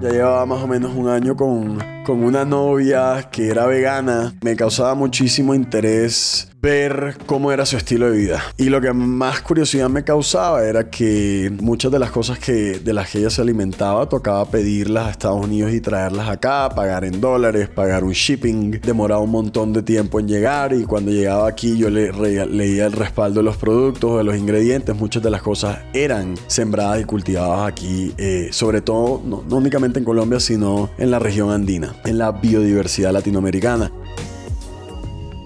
Ya llevaba más o menos un año con, con una novia que era vegana. Me causaba muchísimo interés ver cómo era su estilo de vida. Y lo que más curiosidad me causaba era que muchas de las cosas que, de las que ella se alimentaba tocaba pedirlas a Estados Unidos y traerlas acá, pagar en dólares, pagar un shipping, demoraba un montón de tiempo en llegar y cuando llegaba aquí yo le leía el respaldo de los productos, de los ingredientes, muchas de las cosas eran sembradas y cultivadas aquí, eh, sobre todo no, no únicamente en Colombia, sino en la región andina, en la biodiversidad latinoamericana.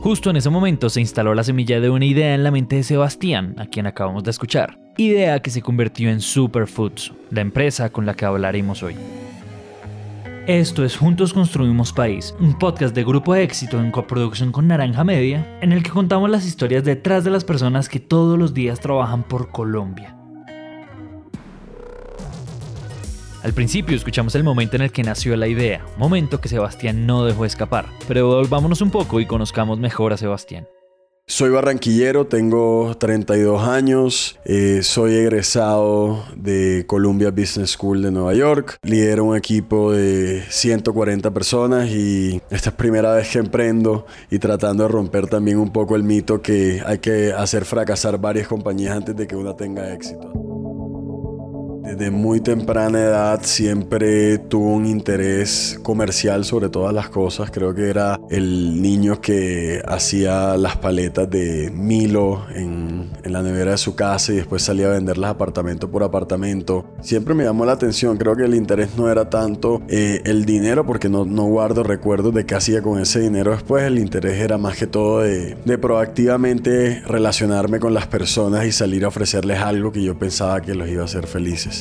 Justo en ese momento se instaló la semilla de una idea en la mente de Sebastián, a quien acabamos de escuchar. Idea que se convirtió en Superfoods, la empresa con la que hablaremos hoy. Esto es Juntos Construimos País, un podcast de Grupo Éxito en coproducción con Naranja Media, en el que contamos las historias detrás de las personas que todos los días trabajan por Colombia. Al principio escuchamos el momento en el que nació la idea, momento que Sebastián no dejó escapar, pero volvámonos un poco y conozcamos mejor a Sebastián. Soy barranquillero, tengo 32 años, eh, soy egresado de Columbia Business School de Nueva York, lidero un equipo de 140 personas y esta es primera vez que emprendo y tratando de romper también un poco el mito que hay que hacer fracasar varias compañías antes de que una tenga éxito. Desde muy temprana edad siempre tuvo un interés comercial sobre todas las cosas. Creo que era el niño que hacía las paletas de Milo en, la nevera de su casa y después salía a venderlas apartamento por apartamento. Siempre me llamó la atención. Creo que el interés no era tanto eh, el dinero porque no, guardo recuerdos de qué hacía con ese dinero después. El interés era más que todo de proactivamente relacionarme con las personas y salir a ofrecerles algo que yo pensaba que los iba a hacer felices.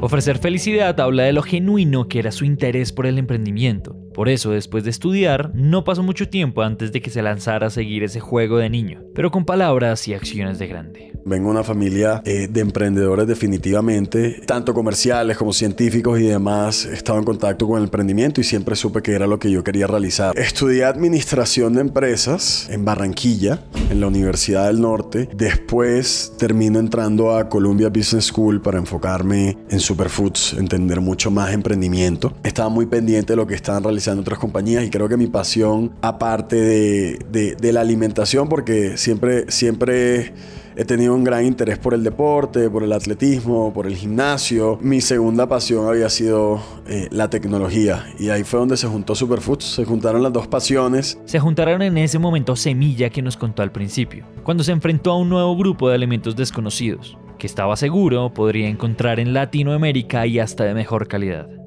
Ofrecer felicidad habla de lo genuino que era su interés por el emprendimiento. Por eso, después de estudiar, no pasó mucho tiempo antes de que se lanzara a seguir ese juego de niño, pero con palabras y acciones de grande. Vengo de una familia eh, de emprendedores definitivamente, tanto comerciales como científicos y demás. He estado en contacto con el emprendimiento y siempre supe que era lo que yo quería realizar. Estudié administración de empresas en Barranquilla, en la Universidad del Norte. Después termino entrando a Columbia Business School para enfocarme en superfoods, entender mucho más emprendimiento. Estaba muy pendiente de lo que estaban realizando en otras compañías y creo que mi pasión, aparte de, de, la alimentación, porque siempre, siempre he tenido un gran interés por el deporte, por el atletismo, por el gimnasio. Mi segunda pasión había sido eh, la tecnología y ahí fue donde se juntó Superfoods, se juntaron las dos pasiones. Se juntaron en ese momento Semilla que nos contó al principio, cuando se enfrentó a un nuevo grupo de elementos desconocidos, que estaba seguro podría encontrar en Latinoamérica y hasta de mejor calidad.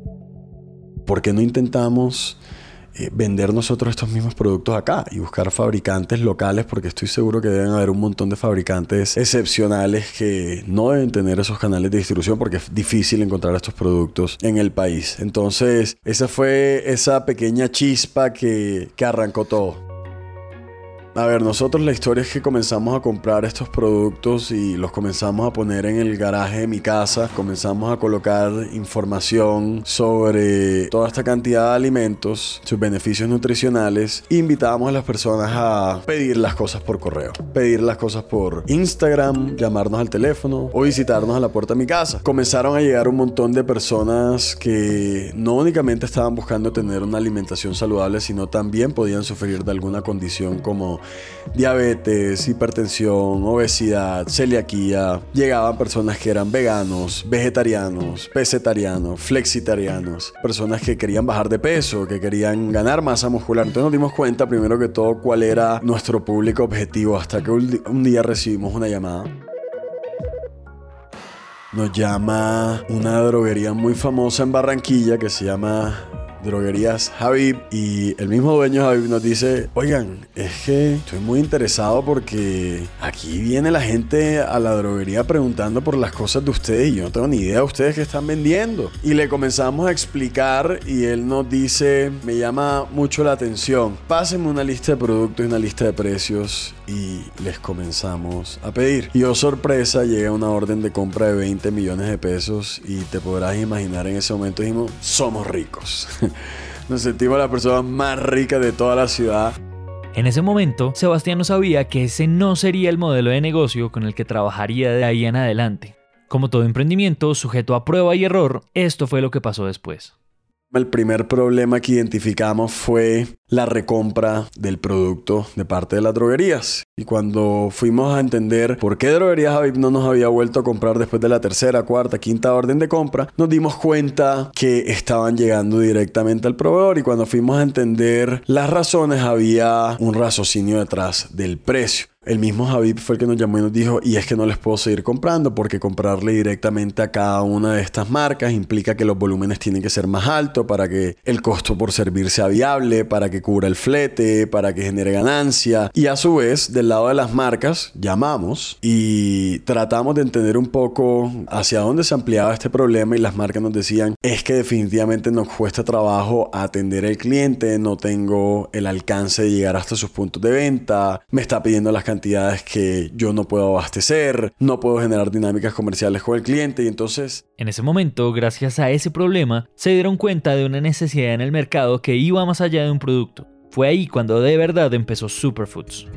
¿Por qué no intentamos eh, vender nosotros estos mismos productos acá y buscar fabricantes locales? Porque estoy seguro que deben haber un montón de fabricantes excepcionales que no deben tener esos canales de distribución porque es difícil encontrar estos productos en el país. Entonces, esa fue esa pequeña chispa que, que arrancó todo. A ver, nosotros la historia es que comenzamos a comprar estos productos y los comenzamos a poner en el garaje de mi casa. Comenzamos a colocar información sobre toda esta cantidad de alimentos, sus beneficios nutricionales. E invitábamos a las personas a pedir las cosas por correo, pedir las cosas por Instagram, llamarnos al teléfono o visitarnos a la puerta de mi casa. Comenzaron a llegar un montón de personas que no únicamente estaban buscando tener una alimentación saludable, sino también podían sufrir de alguna condición como diabetes, hipertensión, obesidad, celiaquía. Llegaban personas que eran veganos, vegetarianos, pescetarianos, flexitarianos, personas que querían bajar de peso, que querían ganar masa muscular. Entonces nos dimos cuenta primero que todo cuál era nuestro público objetivo hasta que un día recibimos una llamada nos llama una droguería muy famosa en Barranquilla que se llama droguerías Javib y el mismo dueño Javib nos dice, oigan, es que estoy muy interesado porque aquí viene la gente a la droguería preguntando por las cosas de ustedes y yo no tengo ni idea de ustedes que están vendiendo. Y le comenzamos a explicar y él nos dice, me llama mucho la atención, pásenme una lista de productos y una lista de precios y les comenzamos a pedir. Y oh sorpresa, llega una orden de compra de 20 millones de pesos y te podrás imaginar en ese momento dijimos, somos ricos. Nos sentimos las personas más ricas de toda la ciudad. En ese momento, Sebastián no sabía que ese no sería el modelo de negocio con el que trabajaría de ahí en adelante. Como todo emprendimiento sujeto a prueba y error, esto fue lo que pasó después. El primer problema que identificamos fue la recompra del producto de parte de las droguerías. Y cuando fuimos a entender por qué Droguerías Javip no nos había vuelto a comprar después de la tercera, cuarta, quinta orden de compra, nos dimos cuenta que estaban llegando directamente al proveedor y cuando fuimos a entender las razones había un raciocinio detrás del precio. El mismo Javi fue el que nos llamó y nos dijo, y es que no les puedo seguir comprando porque comprarle directamente a cada una de estas marcas implica que los volúmenes tienen que ser más altos para que el costo por servir sea viable, para que cubra el flete, para que genere ganancia. Y a su vez, del lado de las marcas, llamamos y tratamos de entender un poco hacia dónde se ampliaba este problema y las marcas nos decían, es que definitivamente nos cuesta trabajo atender al cliente, no tengo el alcance de llegar hasta sus puntos de venta, me está pidiendo las cantidades que yo no puedo abastecer, no puedo generar dinámicas comerciales con el cliente y entonces... En ese momento, gracias a ese problema, se dieron cuenta de una necesidad en el mercado que iba más allá de un producto. Fue ahí cuando de verdad empezó Superfoods.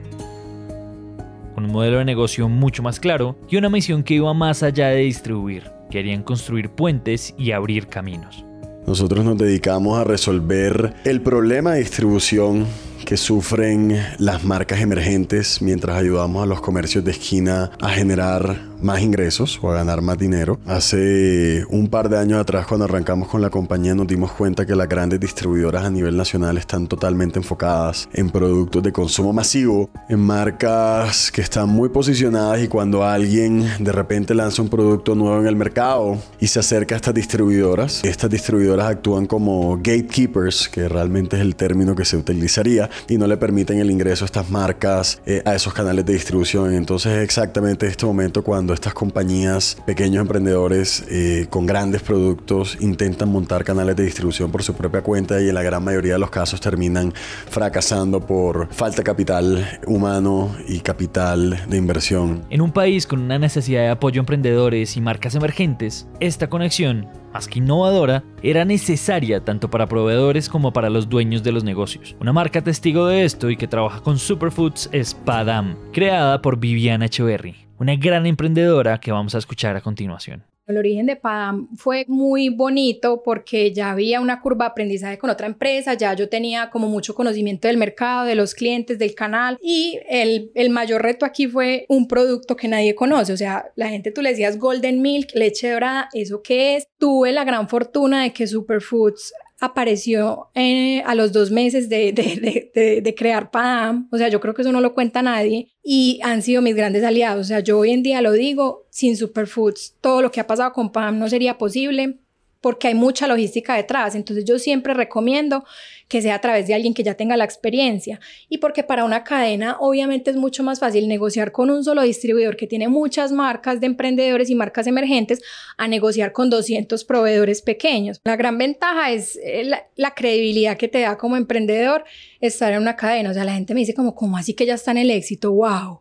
Un modelo de negocio mucho más claro y una misión que iba más allá de distribuir. Querían construir puentes y abrir caminos. Nosotros nos dedicamos a resolver el problema de distribución que sufren las marcas emergentes mientras ayudamos a los comercios de esquina a generar más ingresos o a ganar más dinero. Hace un par de años atrás cuando arrancamos con la compañía nos dimos cuenta que las grandes distribuidoras a nivel nacional están totalmente enfocadas en productos de consumo masivo, en marcas que están muy posicionadas y cuando alguien de repente lanza un producto nuevo en el mercado y se acerca a estas distribuidoras, estas distribuidoras actúan como gatekeepers, que realmente es el término que se utilizaría, y no le permiten el ingreso a estas marcas eh, a esos canales de distribución. Entonces es exactamente este momento cuando estas compañías, pequeños emprendedores eh, con grandes productos intentan montar canales de distribución por su propia cuenta y en la gran mayoría de los casos terminan fracasando por falta de capital humano y capital de inversión. En un país con una necesidad de apoyo a emprendedores y marcas emergentes, esta conexión más que innovadora, era necesaria tanto para proveedores como para los dueños de los negocios. Una marca testigo de esto y que trabaja con Superfoods es Padam, creada por Viviana Echeverry, una gran emprendedora que vamos a escuchar a continuación. El origen de Padam fue muy bonito porque ya había una curva de aprendizaje con otra empresa, ya yo tenía como mucho conocimiento del mercado, de los clientes, del canal y el, el mayor reto aquí fue un producto que nadie conoce, o sea, la gente tú le decías Golden Milk, leche dorada, ¿eso qué es? Tuve la gran fortuna de que Superfoods apareció eh, a los dos meses de, de, de, crear PAM, o sea, yo creo que eso no lo cuenta nadie, y han sido mis grandes aliados, o sea, yo hoy en día lo digo, sin Superfoods, todo lo que ha pasado con PAM no sería posible, porque hay mucha logística detrás. Entonces yo siempre recomiendo que sea a través de alguien que ya tenga la experiencia y porque para una cadena obviamente es mucho más fácil negociar con un solo distribuidor que tiene muchas marcas de emprendedores y marcas emergentes a negociar con 200 proveedores pequeños. La gran ventaja es eh, la, credibilidad que te da como emprendedor estar en una cadena. O sea, la gente me dice como, ¿cómo así que ya está en el éxito? ¡Wow!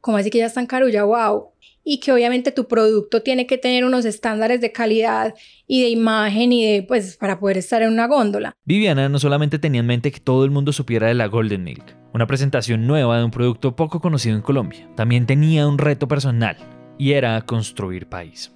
¿Cómo así que ya está en Carulla? ¡Wow! Y que obviamente tu producto tiene que tener unos estándares de calidad y de imagen y de, pues, para poder estar en una góndola. Viviana no solamente tenía en mente que todo el mundo supiera de la Golden Milk, una presentación nueva de un producto poco conocido en Colombia, también tenía un reto personal y era construir país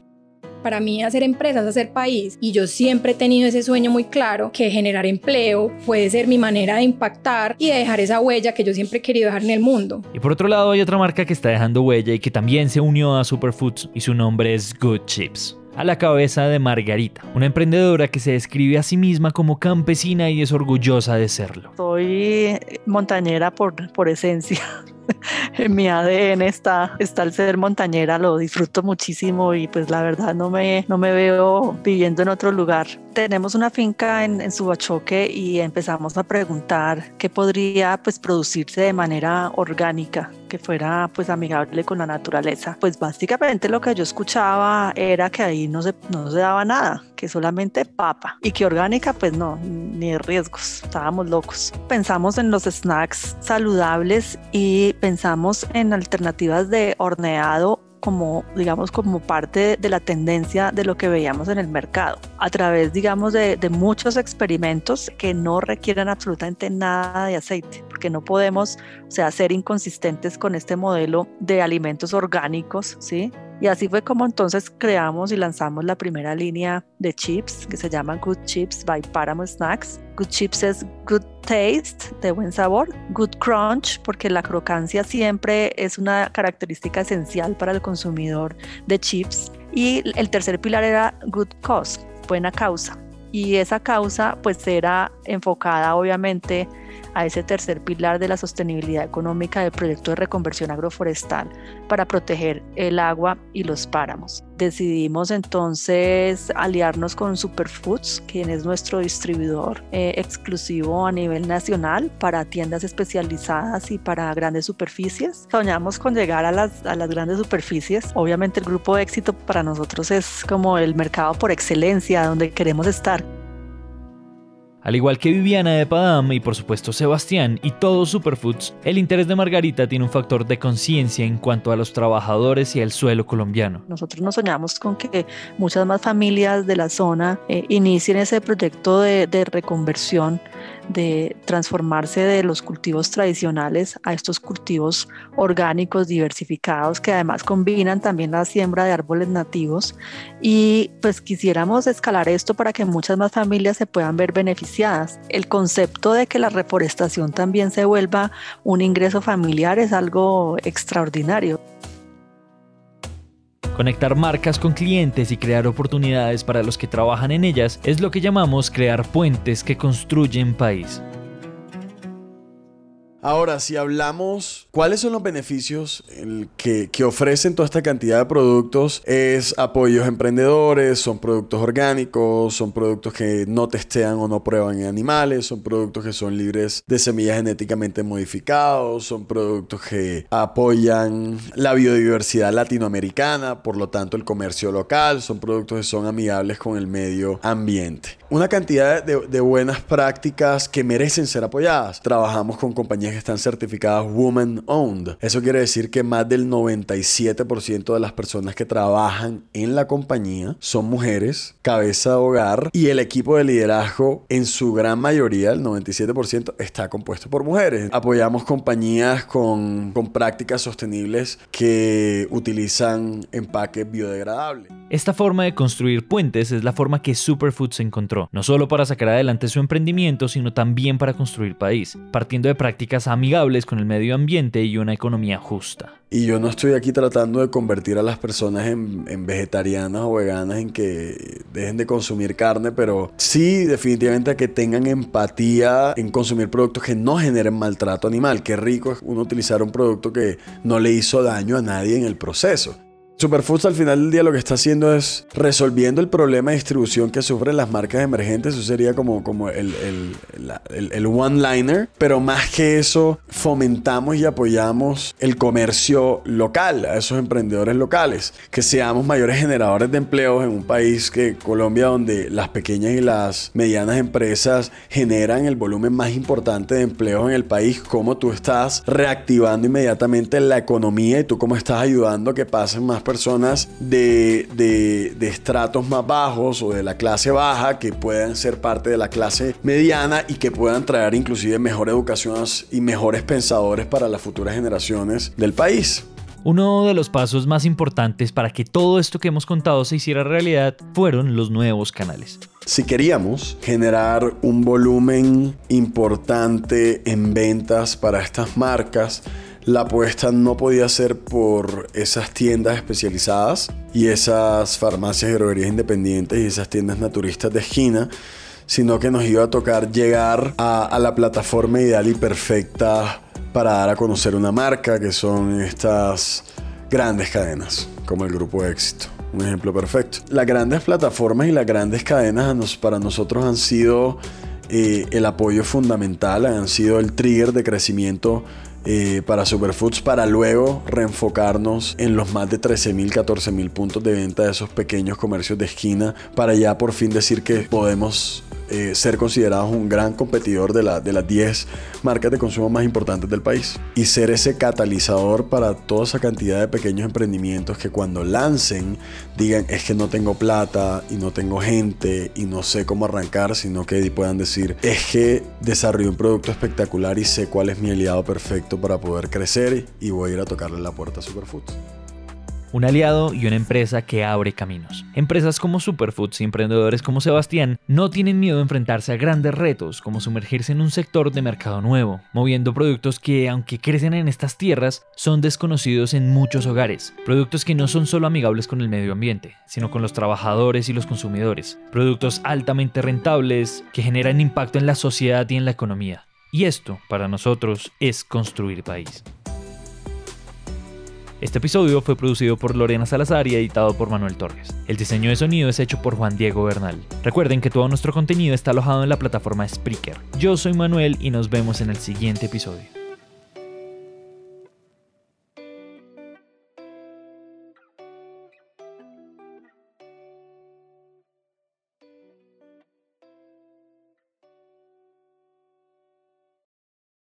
para mí hacer empresas, hacer país. Y yo siempre he tenido ese sueño muy claro que generar empleo puede ser mi manera de impactar y de dejar esa huella que yo siempre he querido dejar en el mundo. Y por otro lado hay otra marca que está dejando huella y que también se unió a Superfoods y su nombre es Good Chips a la cabeza de Margarita, una emprendedora que se describe a sí misma como campesina y es orgullosa de serlo. Soy montañera por, por esencia. en mi ADN está, está el ser montañera, lo disfruto muchísimo y pues la verdad no me, no me veo viviendo en otro lugar. Tenemos una finca en, en Subachoque y empezamos a preguntar qué podría pues producirse de manera orgánica que fuera pues amigable con la naturaleza. Pues básicamente lo que yo escuchaba era que ahí no se, no se daba nada, que solamente papa y que orgánica pues no, ni riesgos, estábamos locos. Pensamos en los snacks saludables y pensamos en alternativas de horneado como, digamos, como parte de la tendencia de lo que veíamos en el mercado, a través, digamos, de, muchos experimentos que no requieren absolutamente nada de aceite, porque no podemos, o sea, ser inconsistentes con este modelo de alimentos orgánicos, ¿sí? Y así fue como entonces creamos y lanzamos la primera línea de chips que se llama Good Chips by Paramount Snacks. Good Chips es good taste, de buen sabor. Good crunch, porque la crocancia siempre es una característica esencial para el consumidor de chips. Y el tercer pilar era good cause, buena causa. Y esa causa pues era enfocada obviamente a ese tercer pilar de la sostenibilidad económica del proyecto de reconversión agroforestal para proteger el agua y los páramos. Decidimos entonces aliarnos con Superfoods, quien es nuestro distribuidor eh, exclusivo a nivel nacional para tiendas especializadas y para grandes superficies. Soñamos con llegar a las, a las grandes superficies. Obviamente el grupo de éxito para nosotros es como el mercado por excelencia donde queremos estar. Al igual que Viviana de Padam y por supuesto Sebastián y todos Superfoods, el interés de Margarita tiene un factor de conciencia en cuanto a los trabajadores y el suelo colombiano. Nosotros nos soñamos con que muchas más familias de la zona eh, inicien ese proyecto de, de reconversión de transformarse de los cultivos tradicionales a estos cultivos orgánicos diversificados que además combinan también la siembra de árboles nativos y pues quisiéramos escalar esto para que muchas más familias se puedan ver beneficiadas. El concepto de que la reforestación también se vuelva un ingreso familiar es algo extraordinario. Conectar marcas con clientes y crear oportunidades para los que trabajan en ellas es lo que llamamos crear puentes que construyen país. Ahora, si hablamos, ¿cuáles son los beneficios que, ofrecen toda esta cantidad de productos? Es apoyos a emprendedores, son productos orgánicos, son productos que no testean o no prueban en animales, son productos que son libres de semillas genéticamente modificados, son productos que apoyan la biodiversidad latinoamericana, por lo tanto el comercio local, son productos que son amigables con el medio ambiente. Una cantidad de, de buenas prácticas que merecen ser apoyadas. Trabajamos con compañías que están certificadas Woman Owned. Eso quiere decir que más del 97% de las personas que trabajan en la compañía son mujeres, cabeza de hogar y el equipo de liderazgo en su gran mayoría, el 97%, está compuesto por mujeres. Apoyamos compañías con, con prácticas sostenibles que utilizan empaques biodegradables. Esta forma de construir puentes es la forma que Superfoods encontró, no solo para sacar adelante su emprendimiento, sino también para construir país, partiendo de prácticas amigables con el medio ambiente y una economía justa. Y yo no estoy aquí tratando de convertir a las personas en, en, vegetarianas o veganas en que dejen de consumir carne, pero sí definitivamente a que tengan empatía en consumir productos que no generen maltrato animal. Qué rico es uno utilizar un producto que no le hizo daño a nadie en el proceso. Superfoods al final del día lo que está haciendo es resolviendo el problema de distribución que sufren las marcas emergentes. Eso sería como, como el, el, el, el one-liner. Pero más que eso, fomentamos y apoyamos el comercio local, a esos emprendedores locales. Que seamos mayores generadores de empleos en un país que Colombia, donde las pequeñas y las medianas empresas generan el volumen más importante de empleos en el país. Cómo tú estás reactivando inmediatamente la economía y tú cómo estás ayudando a que pasen más personas de, de, de, estratos más bajos o de la clase baja que puedan ser parte de la clase mediana y que puedan traer inclusive mejor educación y mejores pensadores para las futuras generaciones del país. Uno de los pasos más importantes para que todo esto que hemos contado se hiciera realidad fueron los nuevos canales. Si queríamos generar un volumen importante en ventas para estas marcas, la apuesta no podía ser por esas tiendas especializadas y esas farmacias y droguerías independientes y esas tiendas naturistas de esquina, sino que nos iba a tocar llegar a, la plataforma ideal y perfecta para dar a conocer una marca, que son estas grandes cadenas, como el Grupo Éxito. Un ejemplo perfecto. Las grandes plataformas y las grandes cadenas para nosotros han sido eh, el apoyo fundamental, han sido el trigger de crecimiento eh, para Superfoods para luego reenfocarnos en los más de 13.000, 14.000 puntos de venta de esos pequeños comercios de esquina para ya por fin decir que podemos eh, ser considerados un gran competidor de, la, de las 10 marcas de consumo más importantes del país y ser ese catalizador para toda esa cantidad de pequeños emprendimientos que cuando lancen digan es que no tengo plata y no tengo gente y no sé cómo arrancar, sino que puedan decir es que desarrollé un producto espectacular y sé cuál es mi aliado perfecto para poder crecer y voy a ir a tocarle la puerta a Superfoods un aliado y una empresa que abre caminos. Empresas como Superfoods y emprendedores como Sebastián no tienen miedo de enfrentarse a grandes retos como sumergirse en un sector de mercado nuevo, moviendo productos que, aunque crecen en estas tierras, son desconocidos en muchos hogares. Productos que no son solo amigables con el medio ambiente, sino con los trabajadores y los consumidores. Productos altamente rentables que generan impacto en la sociedad y en la economía. Y esto, para nosotros, es construir país. Este episodio fue producido por Lorena Salazar y editado por Manuel Torres. El diseño de sonido es hecho por Juan Diego Bernal. Recuerden que todo nuestro contenido está alojado en la plataforma Spreaker. Yo soy Manuel y nos vemos en el siguiente episodio.